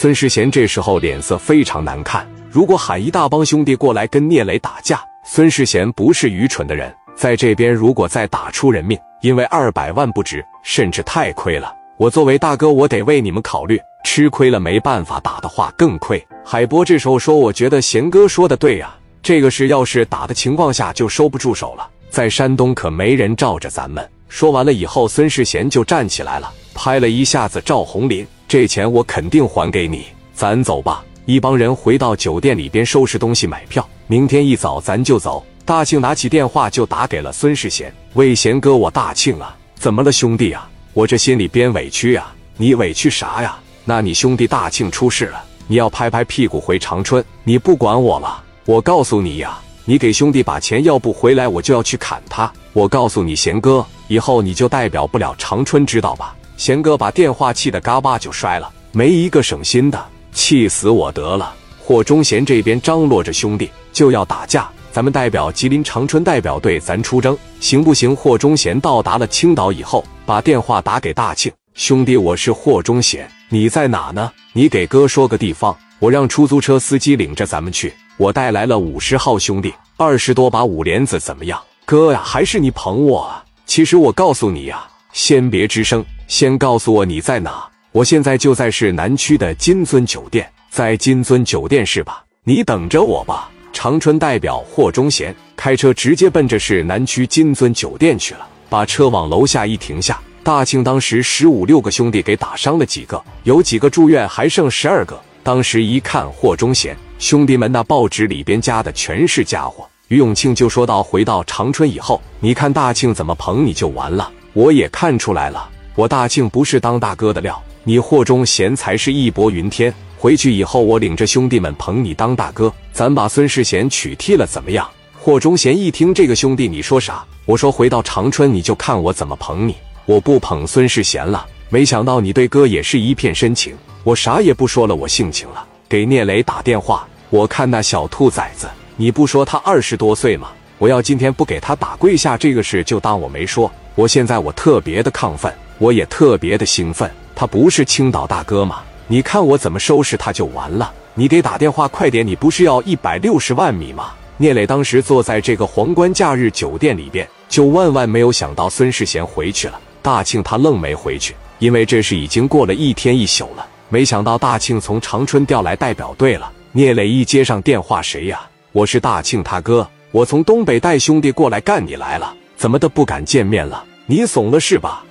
孙世贤这时候脸色非常难看。如果喊一大帮兄弟过来跟聂磊打架，孙世贤不是愚蠢的人，在这边如果再打出人命，因为二百万不值，甚至太亏了。我作为大哥，我得为你们考虑，吃亏了没办法打的话更亏。海波这时候说：“我觉得贤哥说的对呀，这个事要是打的情况下就收不住手了，在山东可没人罩着咱们。”说完了以后，孙世贤就站起来了，拍了一下子赵红林：“这钱我肯定还给你，咱走吧。”一帮人回到酒店里边收拾东西买票，明天一早咱就走。大庆拿起电话就打给了孙世贤：“魏贤哥，我大庆啊，怎么了兄弟啊？我这心里边委屈呀，你委屈啥呀？那你兄弟大庆出事了，你要拍拍屁股回长春，你不管我了。我告诉你呀，你给兄弟把钱要不回来，我就要去砍他。我告诉你，贤哥，以后你就代表不了长春，知道吧？”贤哥把电话气得嘎巴就摔了，没一个省心的。气死我得了！霍忠贤这边张罗着兄弟就要打架，咱们代表吉林长春代表队，咱出征行不行？霍忠贤到达了青岛以后，把电话打给大庆兄弟，我是霍忠贤，你在哪呢？你给哥说个地方，我让出租车司机领着咱们去。我带来了五十号兄弟，二十多把五连子，怎么样？哥呀，还是你捧我啊！其实我告诉你呀，先别吱声，先告诉我你在哪。我现在就在市南区的金尊酒店，在金尊酒店是吧？你等着我吧。长春代表霍忠贤开车直接奔着市南区金尊酒店去了，把车往楼下一停下。大庆当时十五六个兄弟给打伤了几个，有几个住院，还剩十二个。当时一看霍忠贤兄弟们，那报纸里边加的全是家伙。于永庆就说到：“回到长春以后，你看大庆怎么捧你就完了。我也看出来了，我大庆不是当大哥的料。”你霍忠贤才是义薄云天，回去以后我领着兄弟们捧你当大哥，咱把孙世贤取替了怎么样？霍忠贤一听这个兄弟，你说啥？我说回到长春你就看我怎么捧你，我不捧孙世贤了。没想到你对哥也是一片深情，我啥也不说了，我性情了。给聂磊打电话，我看那小兔崽子，你不说他二十多岁吗？我要今天不给他打跪下，这个事就当我没说。我现在我特别的亢奋，我也特别的兴奋。他不是青岛大哥吗？你看我怎么收拾他就完了。你给打电话快点，你不是要一百六十万米吗？聂磊当时坐在这个皇冠假日酒店里边，就万万没有想到孙世贤回去了。大庆他愣没回去，因为这是已经过了一天一宿了。没想到大庆从长春调来代表队了。聂磊一接上电话，谁呀？我是大庆他哥，我从东北带兄弟过来干你来了，怎么的不敢见面了？你怂了是吧？